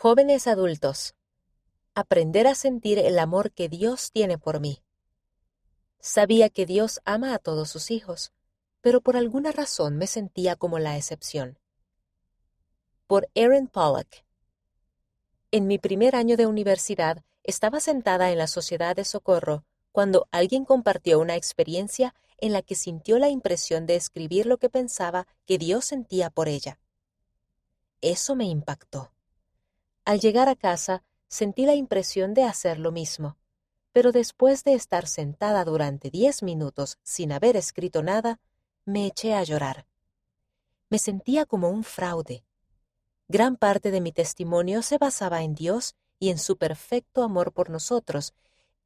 Jóvenes adultos. Aprender a sentir el amor que Dios tiene por mí. Sabía que Dios ama a todos sus hijos, pero por alguna razón me sentía como la excepción. Por Aaron Pollock. En mi primer año de universidad estaba sentada en la Sociedad de Socorro cuando alguien compartió una experiencia en la que sintió la impresión de escribir lo que pensaba que Dios sentía por ella. Eso me impactó. Al llegar a casa, sentí la impresión de hacer lo mismo, pero después de estar sentada durante diez minutos sin haber escrito nada, me eché a llorar. Me sentía como un fraude. Gran parte de mi testimonio se basaba en Dios y en su perfecto amor por nosotros,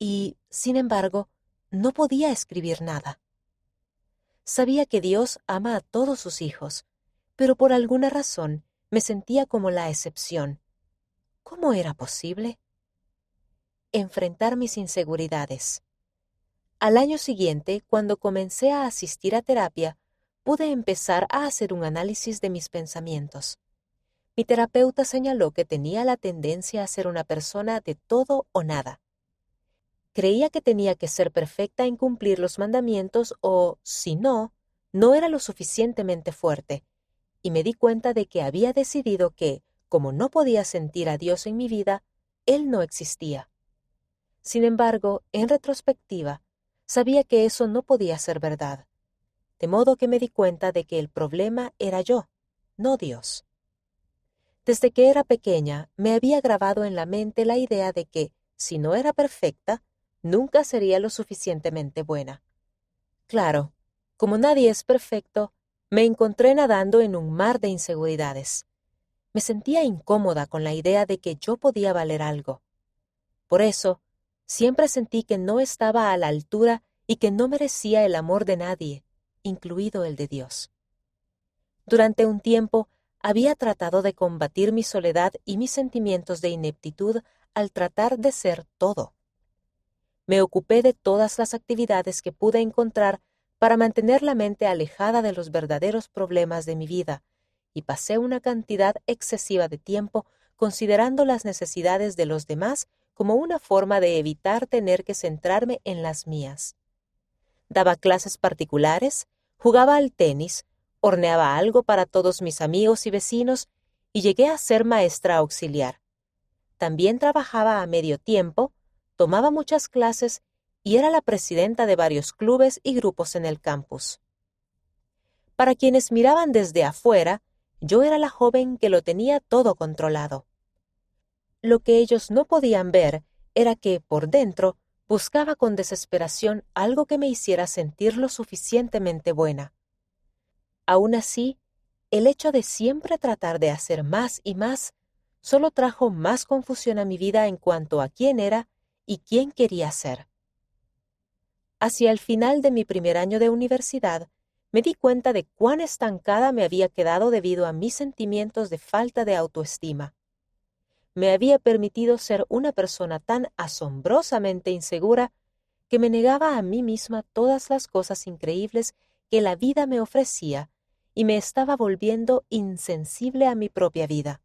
y, sin embargo, no podía escribir nada. Sabía que Dios ama a todos sus hijos, pero por alguna razón me sentía como la excepción, ¿Cómo era posible? Enfrentar mis inseguridades. Al año siguiente, cuando comencé a asistir a terapia, pude empezar a hacer un análisis de mis pensamientos. Mi terapeuta señaló que tenía la tendencia a ser una persona de todo o nada. Creía que tenía que ser perfecta en cumplir los mandamientos o, si no, no era lo suficientemente fuerte, y me di cuenta de que había decidido que, como no podía sentir a Dios en mi vida, Él no existía. Sin embargo, en retrospectiva, sabía que eso no podía ser verdad, de modo que me di cuenta de que el problema era yo, no Dios. Desde que era pequeña me había grabado en la mente la idea de que, si no era perfecta, nunca sería lo suficientemente buena. Claro, como nadie es perfecto, me encontré nadando en un mar de inseguridades me sentía incómoda con la idea de que yo podía valer algo. Por eso, siempre sentí que no estaba a la altura y que no merecía el amor de nadie, incluido el de Dios. Durante un tiempo había tratado de combatir mi soledad y mis sentimientos de ineptitud al tratar de ser todo. Me ocupé de todas las actividades que pude encontrar para mantener la mente alejada de los verdaderos problemas de mi vida, y pasé una cantidad excesiva de tiempo considerando las necesidades de los demás como una forma de evitar tener que centrarme en las mías. Daba clases particulares, jugaba al tenis, horneaba algo para todos mis amigos y vecinos y llegué a ser maestra auxiliar. También trabajaba a medio tiempo, tomaba muchas clases y era la presidenta de varios clubes y grupos en el campus. Para quienes miraban desde afuera, yo era la joven que lo tenía todo controlado. Lo que ellos no podían ver era que, por dentro, buscaba con desesperación algo que me hiciera sentir lo suficientemente buena. Aún así, el hecho de siempre tratar de hacer más y más solo trajo más confusión a mi vida en cuanto a quién era y quién quería ser. Hacia el final de mi primer año de universidad, me di cuenta de cuán estancada me había quedado debido a mis sentimientos de falta de autoestima. Me había permitido ser una persona tan asombrosamente insegura que me negaba a mí misma todas las cosas increíbles que la vida me ofrecía y me estaba volviendo insensible a mi propia vida.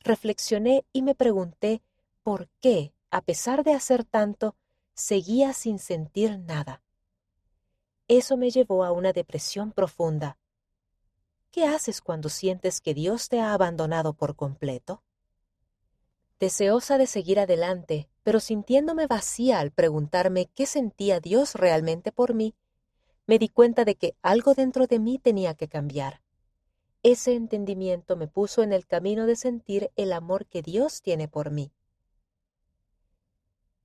Reflexioné y me pregunté por qué, a pesar de hacer tanto, seguía sin sentir nada. Eso me llevó a una depresión profunda. ¿Qué haces cuando sientes que Dios te ha abandonado por completo? Deseosa de seguir adelante, pero sintiéndome vacía al preguntarme qué sentía Dios realmente por mí, me di cuenta de que algo dentro de mí tenía que cambiar. Ese entendimiento me puso en el camino de sentir el amor que Dios tiene por mí.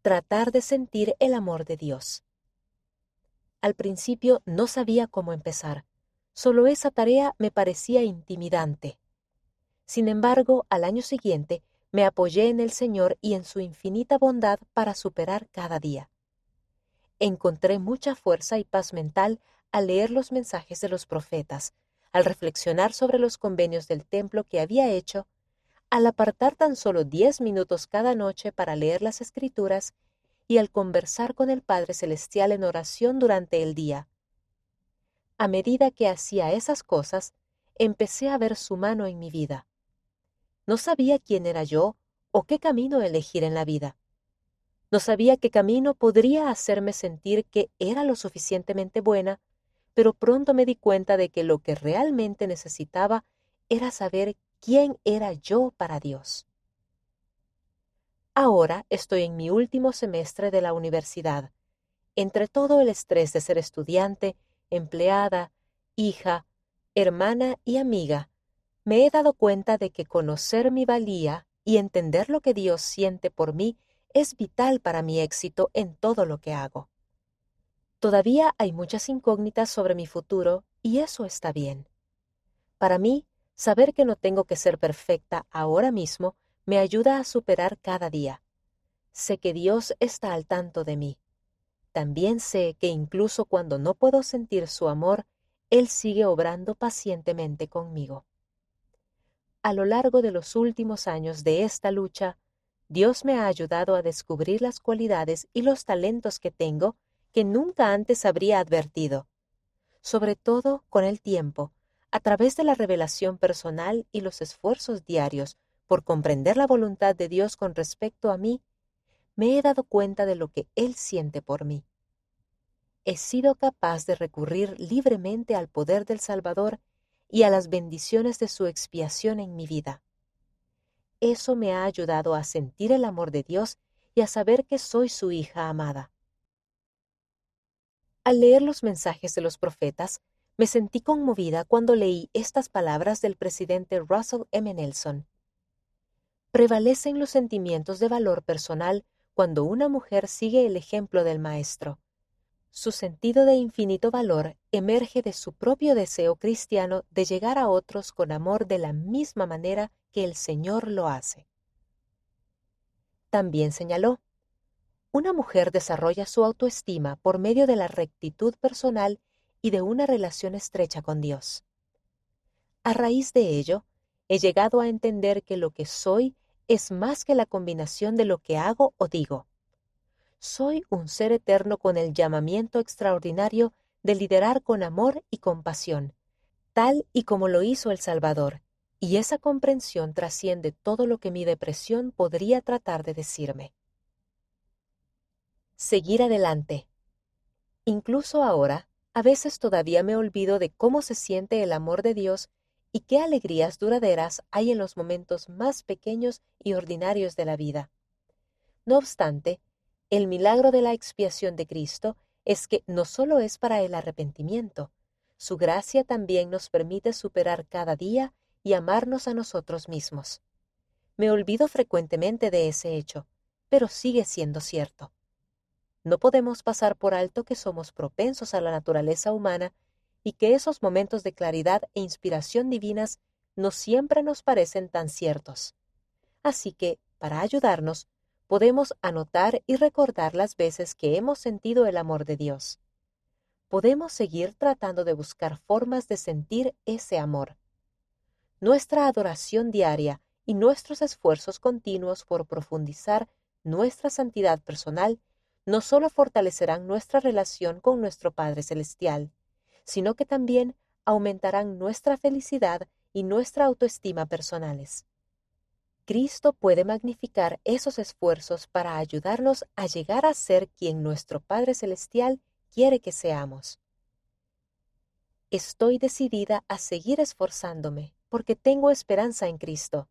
Tratar de sentir el amor de Dios. Al principio no sabía cómo empezar. Solo esa tarea me parecía intimidante. Sin embargo, al año siguiente me apoyé en el Señor y en su infinita bondad para superar cada día. Encontré mucha fuerza y paz mental al leer los mensajes de los profetas, al reflexionar sobre los convenios del templo que había hecho, al apartar tan solo diez minutos cada noche para leer las escrituras y al conversar con el Padre Celestial en oración durante el día. A medida que hacía esas cosas, empecé a ver su mano en mi vida. No sabía quién era yo o qué camino elegir en la vida. No sabía qué camino podría hacerme sentir que era lo suficientemente buena, pero pronto me di cuenta de que lo que realmente necesitaba era saber quién era yo para Dios. Ahora estoy en mi último semestre de la universidad. Entre todo el estrés de ser estudiante, empleada, hija, hermana y amiga, me he dado cuenta de que conocer mi valía y entender lo que Dios siente por mí es vital para mi éxito en todo lo que hago. Todavía hay muchas incógnitas sobre mi futuro y eso está bien. Para mí, saber que no tengo que ser perfecta ahora mismo me ayuda a superar cada día. Sé que Dios está al tanto de mí. También sé que incluso cuando no puedo sentir su amor, Él sigue obrando pacientemente conmigo. A lo largo de los últimos años de esta lucha, Dios me ha ayudado a descubrir las cualidades y los talentos que tengo que nunca antes habría advertido. Sobre todo con el tiempo, a través de la revelación personal y los esfuerzos diarios por comprender la voluntad de Dios con respecto a mí, me he dado cuenta de lo que Él siente por mí. He sido capaz de recurrir libremente al poder del Salvador y a las bendiciones de su expiación en mi vida. Eso me ha ayudado a sentir el amor de Dios y a saber que soy su hija amada. Al leer los mensajes de los profetas, me sentí conmovida cuando leí estas palabras del presidente Russell M. Nelson. Prevalecen los sentimientos de valor personal cuando una mujer sigue el ejemplo del Maestro. Su sentido de infinito valor emerge de su propio deseo cristiano de llegar a otros con amor de la misma manera que el Señor lo hace. También señaló, una mujer desarrolla su autoestima por medio de la rectitud personal y de una relación estrecha con Dios. A raíz de ello, he llegado a entender que lo que soy es más que la combinación de lo que hago o digo. Soy un ser eterno con el llamamiento extraordinario de liderar con amor y compasión, tal y como lo hizo el Salvador, y esa comprensión trasciende todo lo que mi depresión podría tratar de decirme. Seguir adelante. Incluso ahora, a veces todavía me olvido de cómo se siente el amor de Dios y qué alegrías duraderas hay en los momentos más pequeños y ordinarios de la vida. No obstante, el milagro de la expiación de Cristo es que no solo es para el arrepentimiento, su gracia también nos permite superar cada día y amarnos a nosotros mismos. Me olvido frecuentemente de ese hecho, pero sigue siendo cierto. No podemos pasar por alto que somos propensos a la naturaleza humana y que esos momentos de claridad e inspiración divinas no siempre nos parecen tan ciertos. Así que, para ayudarnos, podemos anotar y recordar las veces que hemos sentido el amor de Dios. Podemos seguir tratando de buscar formas de sentir ese amor. Nuestra adoración diaria y nuestros esfuerzos continuos por profundizar nuestra santidad personal no solo fortalecerán nuestra relación con nuestro Padre Celestial, sino que también aumentarán nuestra felicidad y nuestra autoestima personales. Cristo puede magnificar esos esfuerzos para ayudarnos a llegar a ser quien nuestro Padre Celestial quiere que seamos. Estoy decidida a seguir esforzándome porque tengo esperanza en Cristo.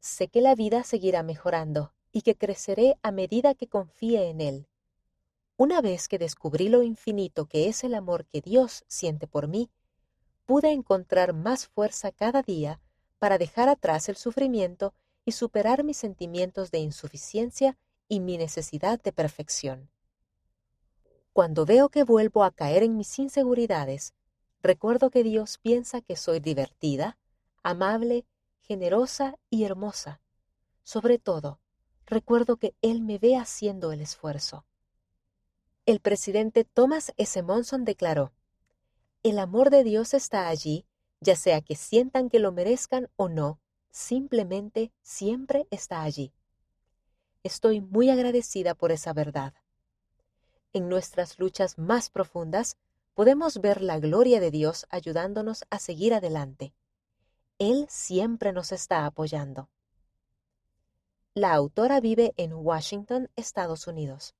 Sé que la vida seguirá mejorando y que creceré a medida que confíe en Él. Una vez que descubrí lo infinito que es el amor que Dios siente por mí, pude encontrar más fuerza cada día para dejar atrás el sufrimiento y superar mis sentimientos de insuficiencia y mi necesidad de perfección. Cuando veo que vuelvo a caer en mis inseguridades, recuerdo que Dios piensa que soy divertida, amable, generosa y hermosa. Sobre todo, recuerdo que Él me ve haciendo el esfuerzo. El presidente Thomas S. Monson declaró, El amor de Dios está allí, ya sea que sientan que lo merezcan o no, simplemente siempre está allí. Estoy muy agradecida por esa verdad. En nuestras luchas más profundas podemos ver la gloria de Dios ayudándonos a seguir adelante. Él siempre nos está apoyando. La autora vive en Washington, Estados Unidos.